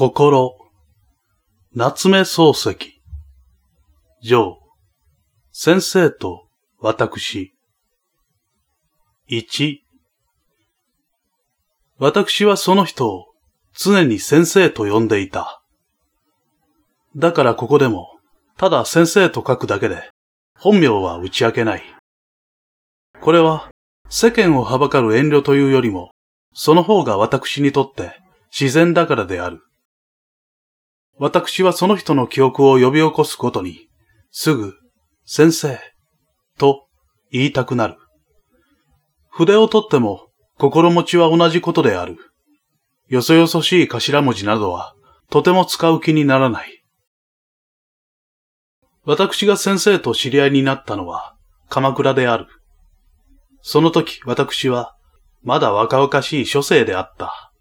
心、夏目漱石、上、先生と私、一、私はその人を常に先生と呼んでいた。だからここでも、ただ先生と書くだけで、本名は打ち明けない。これは、世間をはばかる遠慮というよりも、その方が私にとって自然だからである。私はその人の記憶を呼び起こすことに、すぐ、先生、と言いたくなる。筆を取っても、心持ちは同じことである。よそよそしい頭文字などは、とても使う気にならない。私が先生と知り合いになったのは、鎌倉である。その時、私は、まだ若々しい諸生であった。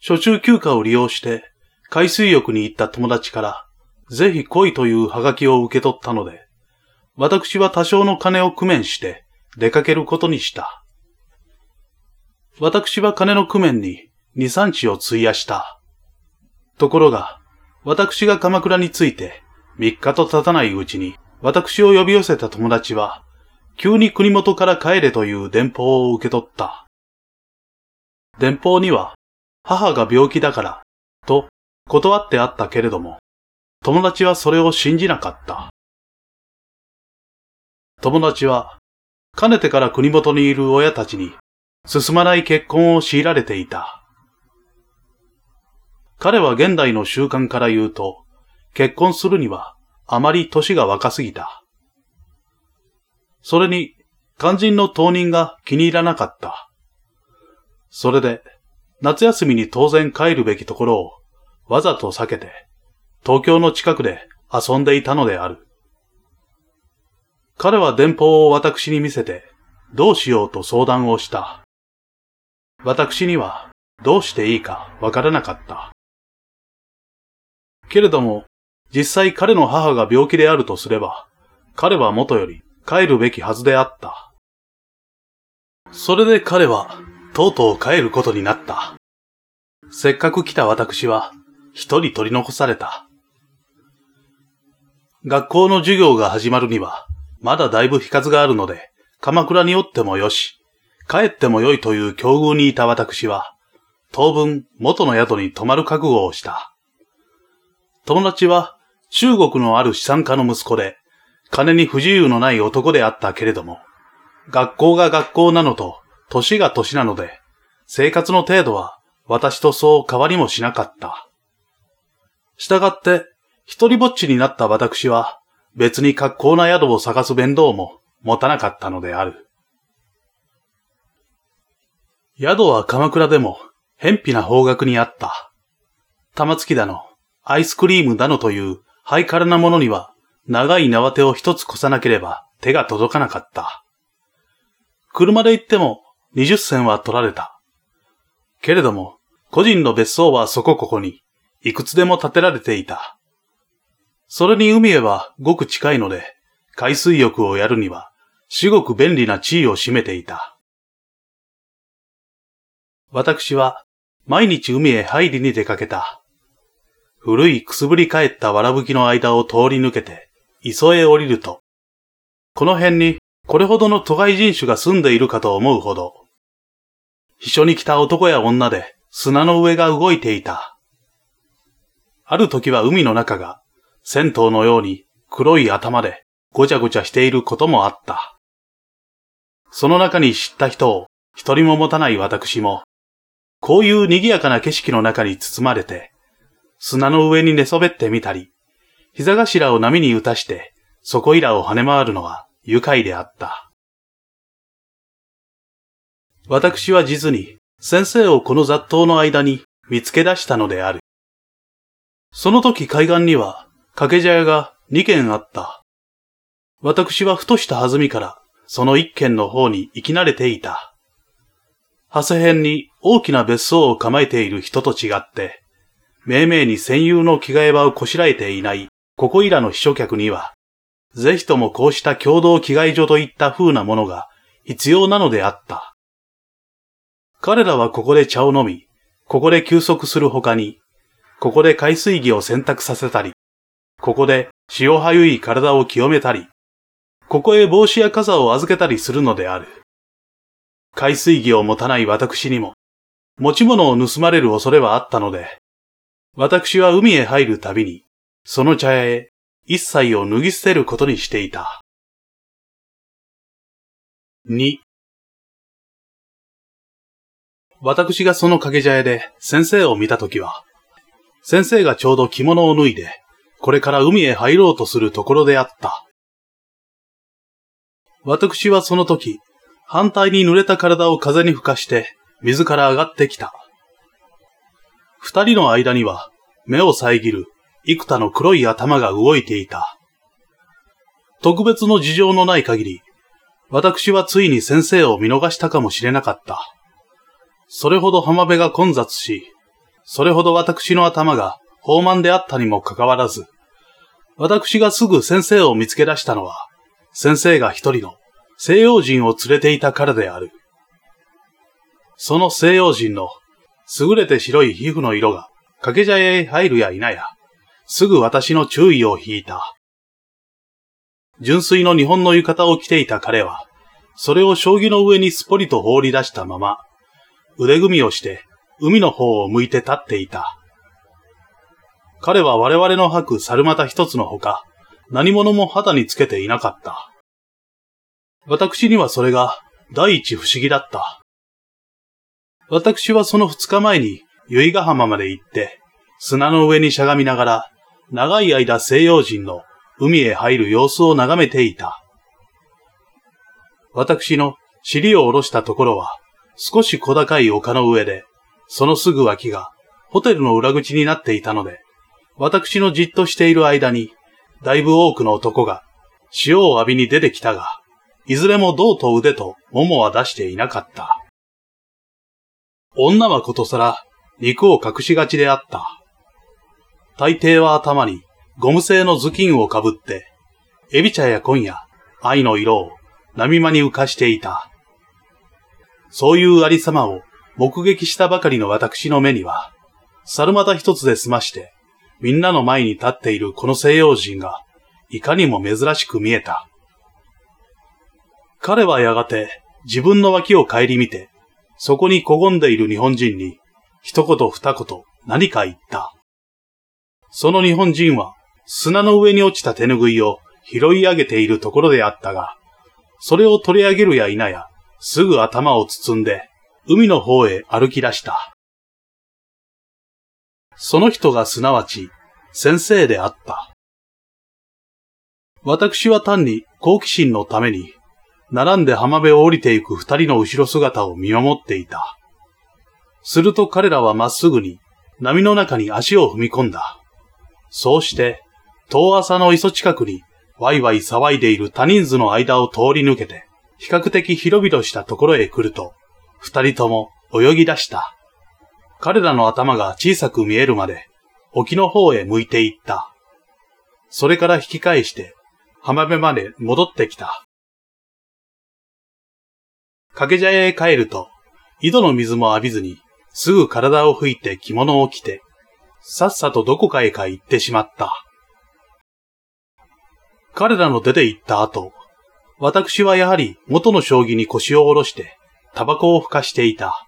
初中休暇を利用して、海水浴に行った友達から、ぜひ来いというハガキを受け取ったので、私は多少の金を工面して出かけることにした。私は金の工面に二三日を費やした。ところが、私が鎌倉に着いて三日と経たないうちに、私を呼び寄せた友達は、急に国元から帰れという電報を受け取った。電報には、母が病気だから、と断ってあったけれども、友達はそれを信じなかった。友達は、かねてから国元にいる親たちに、進まない結婚を強いられていた。彼は現代の習慣から言うと、結婚するにはあまり年が若すぎた。それに、肝心の当人が気に入らなかった。それで、夏休みに当然帰るべきところをわざと避けて、東京の近くで遊んでいたのである。彼は電報を私に見せて、どうしようと相談をした。私にはどうしていいかわからなかった。けれども、実際彼の母が病気であるとすれば、彼は元より帰るべきはずであった。それで彼は、とうとう帰ることになった。せっかく来た私は、一人取り残された。学校の授業が始まるには、まだだいぶ日数があるので、鎌倉におってもよし、帰ってもよいという境遇にいた私は、当分元の宿に泊まる覚悟をした。友達は中国のある資産家の息子で、金に不自由のない男であったけれども、学校が学校なのと、年が年なので、生活の程度は私とそう変わりもしなかった。したがって、一人ぼっちになった私は、別に格好な宿を探す弁当も持たなかったのである。宿は鎌倉でも、偏僻な方角にあった。玉突きだの、アイスクリームだのというハイカラなものには、長い縄手を一つ越さなければ手が届かなかった。車で行っても20銭は取られた。けれども、個人の別荘はそこここに、いくつでも建てられていた。それに海へはごく近いので、海水浴をやるには、至極便利な地位を占めていた。私は、毎日海へ入りに出かけた。古いくすぶり返ったわらぶきの間を通り抜けて、磯へ降りると、この辺にこれほどの都会人種が住んでいるかと思うほど、秘書に来た男や女で砂の上が動いていた。ある時は海の中が銭湯のように黒い頭でごちゃごちゃしていることもあった。その中に知った人を一人も持たない私も、こういう賑やかな景色の中に包まれて、砂の上に寝そべってみたり、膝頭を波に打たして、そこいらを跳ね回るのは愉快であった。私は実に先生をこの雑踏の間に見つけ出したのである。その時海岸には掛け茶屋が二軒あった。私はふとした弾みからその一軒の方に行き慣れていた。長谷辺に大きな別荘を構えている人と違って、命名に専有の着替え場をこしらえていないここいらの秘書客には、ぜひともこうした共同着替え所といった風なものが必要なのであった。彼らはここで茶を飲み、ここで休息する他に、ここで海水着を洗濯させたり、ここで潮はゆい体を清めたり、ここへ帽子や傘を預けたりするのである。海水着を持たない私にも、持ち物を盗まれる恐れはあったので、私は海へ入るたびに、その茶屋へ一切を脱ぎ捨てることにしていた。2私がその掛け茶屋で先生を見たときは、先生がちょうど着物を脱いで、これから海へ入ろうとするところであった。私はその時、反対に濡れた体を風に吹かして、水から上がってきた。二人の間には、目を遮る幾多の黒い頭が動いていた。特別の事情のない限り、私はついに先生を見逃したかもしれなかった。それほど浜辺が混雑し、それほど私の頭が豊満であったにもかかわらず、私がすぐ先生を見つけ出したのは、先生が一人の西洋人を連れていたからである。その西洋人の優れて白い皮膚の色が掛け茶屋へ入るや否や、すぐ私の注意を引いた。純粋の日本の浴衣を着ていた彼は、それを将棋の上にすっぽりと放り出したまま、腕組みをして海の方を向いて立っていた。彼は我々の吐く猿股一つのほか、何者も肌につけていなかった。私にはそれが第一不思議だった。私はその二日前に由比ヶ浜まで行って、砂の上にしゃがみながら、長い間西洋人の海へ入る様子を眺めていた。私の尻を下ろしたところは、少し小高い丘の上で、そのすぐ脇がホテルの裏口になっていたので、私のじっとしている間に、だいぶ多くの男が塩を浴びに出てきたが、いずれも胴と腕と桃は出していなかった。女はことさら肉を隠しがちであった。大抵は頭にゴム製の頭巾をかぶって、エビ茶や紺や愛の色を波間に浮かしていた。そういうありさまを目撃したばかりの私の目には、猿股一つで済まして、みんなの前に立っているこの西洋人が、いかにも珍しく見えた。彼はやがて自分の脇を顧みて、そこにこごんでいる日本人に、一言二言何か言った。その日本人は砂の上に落ちた手ぬぐいを拾い上げているところであったが、それを取り上げるや否や、すぐ頭を包んで、海の方へ歩き出した。その人がすなわち、先生であった。私は単に好奇心のために並んで浜辺を降りていく二人の後ろ姿を見守っていた。すると彼らはまっすぐに波の中に足を踏み込んだ。そうして、遠浅の磯近くにワイワイ騒いでいる他人数の間を通り抜けて、比較的広々したところへ来ると、二人とも泳ぎ出した。彼らの頭が小さく見えるまで、沖の方へ向いていった。それから引き返して、浜辺まで戻ってきた。掛け茶屋へ帰ると、井戸の水も浴びずに、すぐ体を拭いて着物を着て、さっさとどこかへか行ってしまった。彼らの出て行った後、私はやはり元の将棋に腰を下ろして、タバコをふかしていた。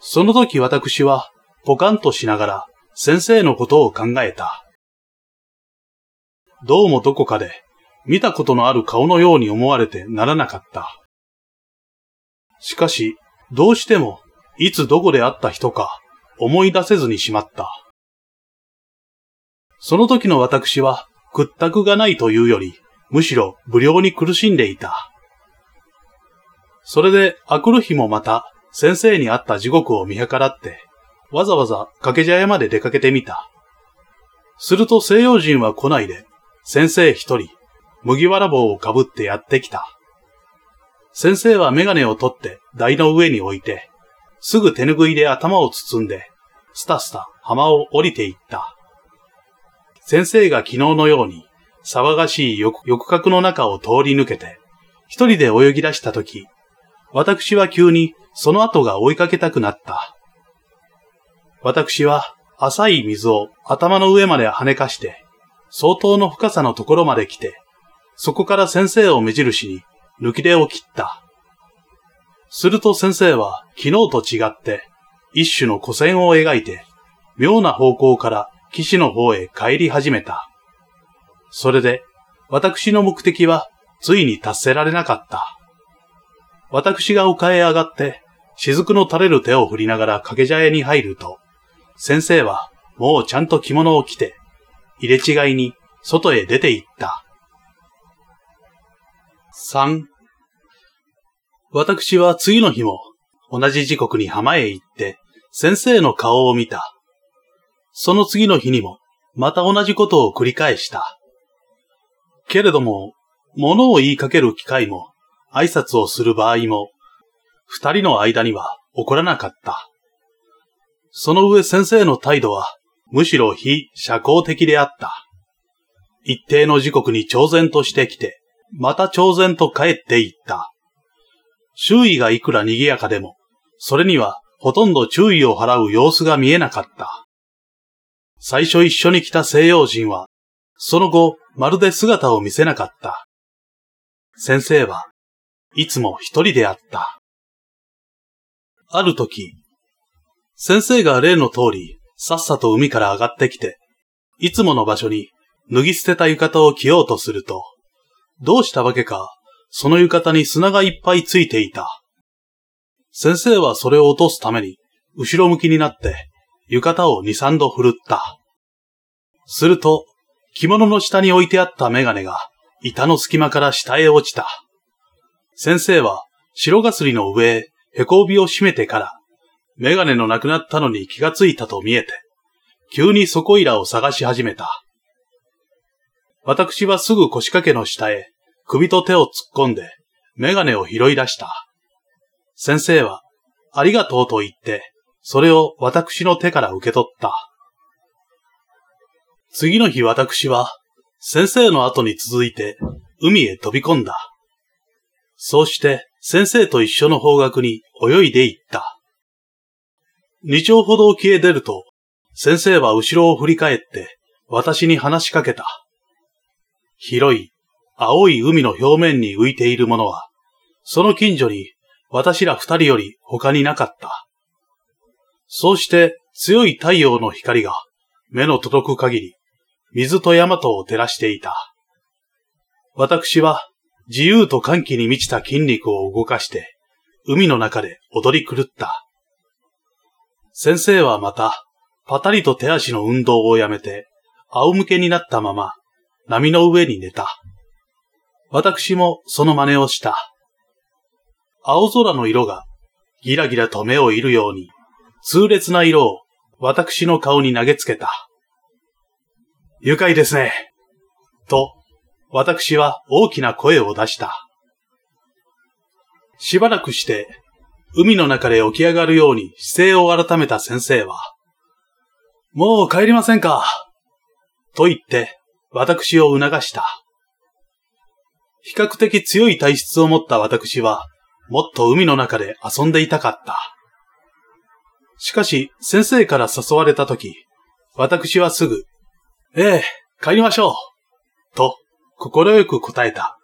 その時私は、ポカンとしながら、先生のことを考えた。どうもどこかで、見たことのある顔のように思われてならなかった。しかし、どうしても、いつどこで会った人か、思い出せずにしまった。その時の私は、屈託がないというより、むしろ不良に苦しんでいた。それで、あくる日もまた、先生に会った地獄を見計らって、わざわざ掛け茶屋まで出かけてみた。すると西洋人は来ないで、先生一人、麦わら帽をかぶってやってきた。先生はメガネを取って台の上に置いて、すぐ手ぬぐいで頭を包んで、スタスタ浜を降りていった。先生が昨日のように騒がしい欲角の中を通り抜けて、一人で泳ぎ出したとき、私は急にその後が追いかけたくなった。私は浅い水を頭の上まで跳ねかして、相当の深さのところまで来て、そこから先生を目印に抜き出を切った。すると先生は昨日と違って一種の古線を描いて妙な方向から岸の方へ帰り始めた。それで私の目的はついに達せられなかった。私が丘へ上がって雫の垂れる手を振りながら掛け茶屋に入ると、先生はもうちゃんと着物を着て、入れ違いに外へ出て行った。3私は次の日も同じ時刻に浜へ行って先生の顔を見た。その次の日にもまた同じことを繰り返した。けれども、物を言いかける機会も挨拶をする場合も二人の間には起こらなかった。その上先生の態度はむしろ非社交的であった。一定の時刻に挑然としてきて、また挑然と帰っていった。周囲がいくら賑やかでも、それにはほとんど注意を払う様子が見えなかった。最初一緒に来た西洋人は、その後まるで姿を見せなかった。先生はいつも一人であった。ある時、先生が例の通り、さっさと海から上がってきて、いつもの場所に脱ぎ捨てた浴衣を着ようとすると、どうしたわけか、その浴衣に砂がいっぱいついていた。先生はそれを落とすために、後ろ向きになって、浴衣を二三度振るった。すると、着物の下に置いてあったメガネが、板の隙間から下へ落ちた。先生は、白ガスリの上へ、へこ帯を締めてから、メガネのなくなったのに気がついたと見えて、急にそこいらを探し始めた。私はすぐ腰掛けの下へ、首と手を突っ込んで、メガネを拾い出した。先生は、ありがとうと言って、それを私の手から受け取った。次の日私は、先生の後に続いて、海へ飛び込んだ。そうして先生と一緒の方角に泳いで行った。二丁ほど沖へ出ると、先生は後ろを振り返って私に話しかけた。広い青い海の表面に浮いているものは、その近所に私ら二人より他になかった。そうして強い太陽の光が目の届く限り水と山とを照らしていた。私は自由と歓喜に満ちた筋肉を動かして、海の中で踊り狂った。先生はまた、パタリと手足の運動をやめて、仰向けになったまま、波の上に寝た。私もその真似をした。青空の色が、ギラギラと目をいるように、痛烈な色を私の顔に投げつけた。愉快ですね。と、私は大きな声を出した。しばらくして、海の中で起き上がるように姿勢を改めた先生は、もう帰りませんか？と言って、私を促した。比較的強い体質を持った私は、もっと海の中で遊んでいたかった。しかし、先生から誘われたとき、私はすぐ、ええ、帰りましょう。と、心よく答えた。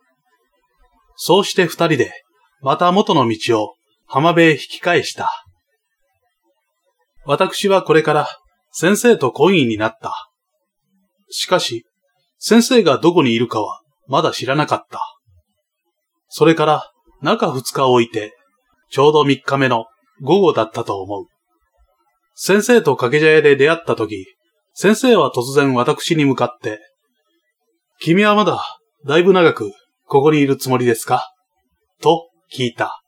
そうして二人で、また元の道を浜辺へ引き返した。私はこれから先生と婚姻になった。しかし、先生がどこにいるかはまだ知らなかった。それから中二日置いて、ちょうど三日目の午後だったと思う。先生と掛け茶屋で出会った時、先生は突然私に向かって、君はまだ、だいぶ長く、ここにいるつもりですか？と、聞いた。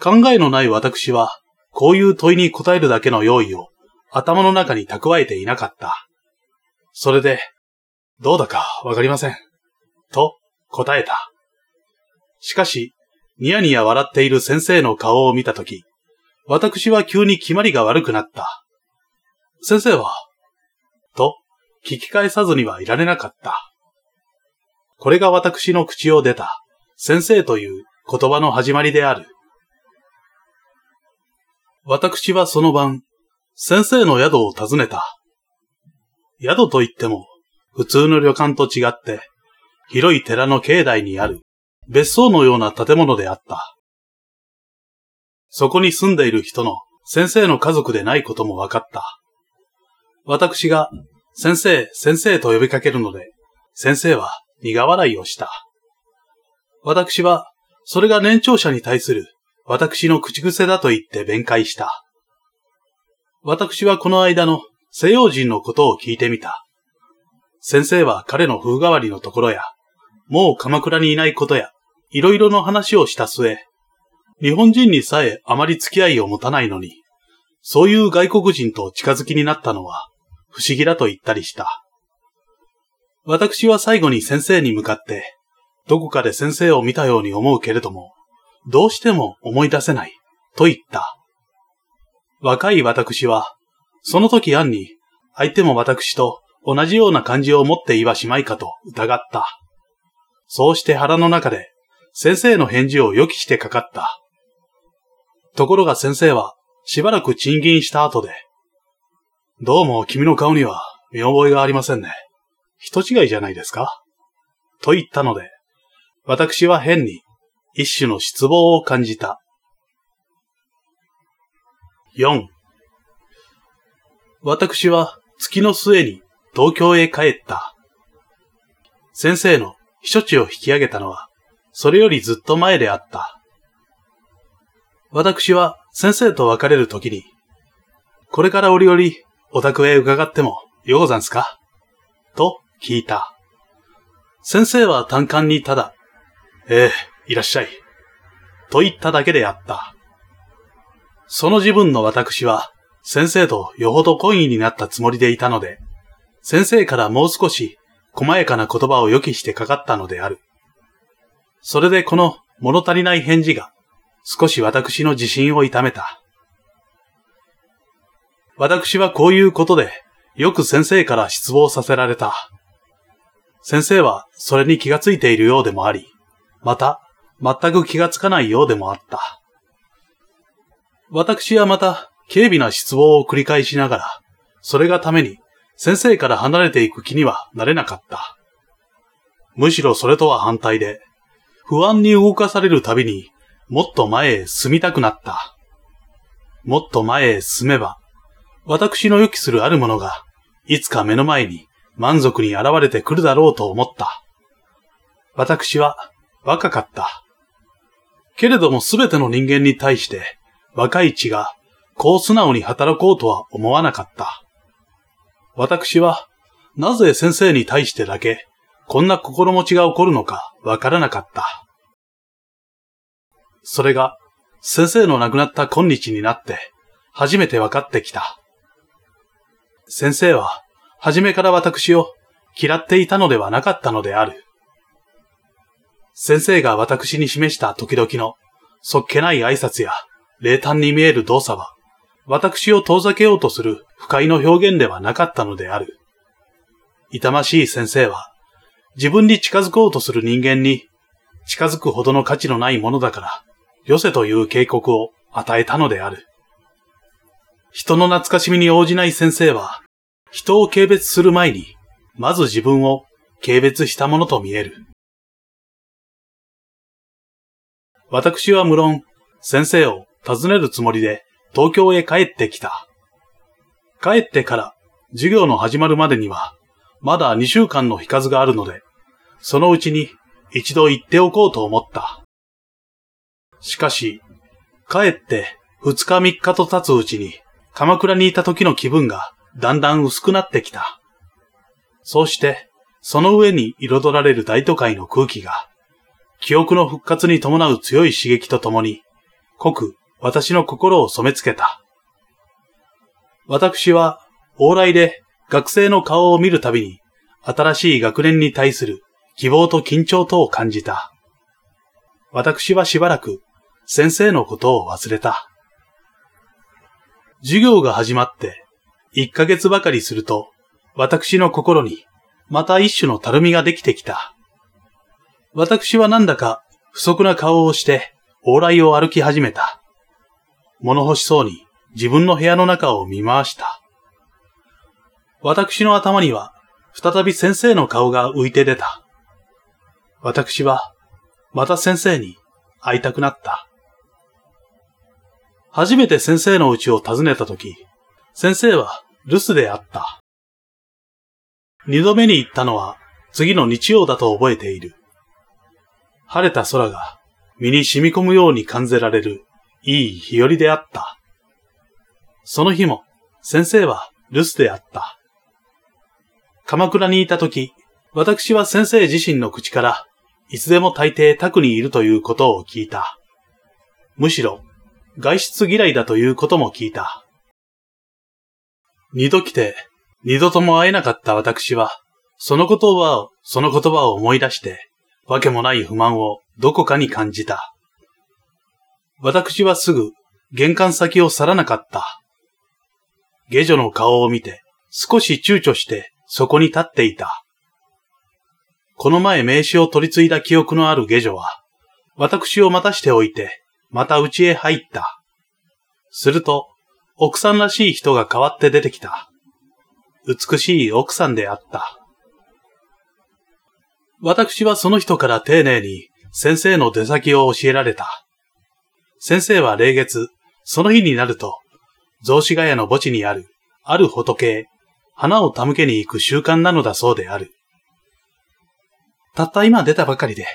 考えのない私は、こういう問いに答えるだけの用意を、頭の中に蓄えていなかった。それで、どうだかわかりません。と、答えた。しかし、ニヤニヤ笑っている先生の顔を見たとき、私は急に決まりが悪くなった。先生は、聞き返さずにはいられなかった。これが私の口を出た、先生という言葉の始まりである。私はその晩、先生の宿を訪ねた。宿といっても、普通の旅館と違って、広い寺の境内にある別荘のような建物であった。そこに住んでいる人の先生の家族でないことも分かった。私が先生、先生と呼びかけるので、先生は苦笑いをした。私は、それが年長者に対する私の口癖だと言って弁解した。私はこの間の西洋人のことを聞いてみた。先生は彼の風変わりのところや、もう鎌倉にいないことや、いろいろの話をした末、日本人にさえあまり付き合いを持たないのに、そういう外国人と近づきになったのは不思議だと言ったりした。私は最後に先生に向かって、どこかで先生を見たように思うけれども、どうしても思い出せない、と言った。若い私は、その時案に、相手も私と同じような感じを持っていはしまいかと疑った。そうして腹の中で、先生の返事を予期してかかった。ところが先生は、しばらく賃金した後で、どうも君の顔には見覚えがありませんね。人違いじゃないですか？と言ったので、私は変に一種の失望を感じた。4. 私は月の末に東京へ帰った。先生の避暑地を引き上げたのは、それよりずっと前であった。私は先生と別れる時に、これから折々お宅へ伺ってもようござんすか？と聞いた。先生は単管にただ、ええ、いらっしゃい。と言っただけであった。その自分の私は、先生とよほど懇意になったつもりでいたので、先生からもう少し細やかな言葉を予期してかかったのである。それでこの物足りない返事が少し私の自信を痛めた。私はこういうことでよく先生から失望させられた。先生はそれに気がついているようでもあり、また全く気がつかないようでもあった。私はまた、軽微な失望を繰り返しながら、それがために、先生から離れていく気にはなれなかった。むしろそれとは反対で、不安に動かされるたびに、もっと前へ進みたくなった。もっと前へ進めば、私の予期するあるものが、いつか目の前に満足に現れてくるだろうと思った。私は若かった。けれどもすべての人間に対して若い血がこう素直に働こうとは思わなかった。私はなぜ先生に対してだけこんな心持ちが起こるのかわからなかった。それが先生の亡くなった今日になって初めて分かってきた。先生は初めから私を嫌っていたのではなかったのである。先生が私に示した時々のそっけない挨拶や冷淡に見える動作は、私を遠ざけようとする不快の表現ではなかったのである。痛ましい先生は、自分に近づこうとする人間に近づくほどの価値のないものだから、よせという警告を与えたのである。人の懐かしみに応じない先生は、人を軽蔑する前に、まず自分を軽蔑したものと見える。私は無論、先生を訪ねるつもりで東京へ帰ってきた。帰ってから授業の始まるまでには、まだ2週間の日数があるので、そのうちに一度行っておこうと思った。しかし、帰って2日3日と経つうちに、鎌倉にいた時の気分がだんだん薄くなってきた。そうして、その上に彩られる大都会の空気が、記憶の復活に伴う強い刺激とともに、濃く私の心を染め付けた。私は、往来で学生の顔を見るたびに、新しい学年に対する希望と緊張とを感じた。私はしばらく先生のことを忘れた。授業が始まって1ヶ月ばかりすると、私の心にまた一種のたるみができてきた。私はなんだか不足な顔をして往来を歩き始めた。物欲しそうに自分の部屋の中を見回した。私の頭には再び先生の顔が浮いて出た。私はまた先生に会いたくなった。初めて先生の家を訪ねたとき、先生は留守であった。二度目に行ったのは次の日曜だと覚えている。晴れた空が身に染み込むように感じられるいい日和であった。その日も先生は留守であった。鎌倉にいた時、私は先生自身の口から、いつでも大抵宅にいるということを聞いた。むしろ、外出嫌いだということも聞いた。二度来て、二度とも会えなかった私は、その言葉を、その言葉を思い出して、わけもない不満をどこかに感じた。私はすぐ玄関先を去らなかった。下女の顔を見て少し躊躇してそこに立っていた。この前名刺を取り継いだ記憶のある下女は、私を待たしておいて、また家へ入った。すると、奥さんらしい人が変わって出てきた。美しい奥さんであった。私はその人から丁寧に先生の出先を教えられた。先生は霊月、その日になると、雑司ヶ谷の墓地にある、ある仏へ花を手向けに行く習慣なのだそうである。たった今出たばかりで、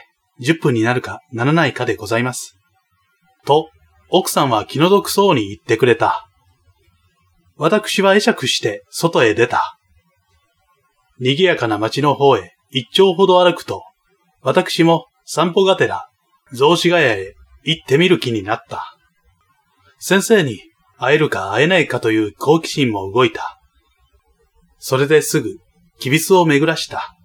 10分になるかならないかでございます。と、奥さんは気の毒そうに言ってくれた。私は会釈して外へ出た。賑やかな街の方へ一丁ほど歩くと、私も散歩がてら、雑司ヶ谷へ行ってみる気になった。先生に会えるか会えないかという好奇心も動いた。それですぐ、きびすを巡らした。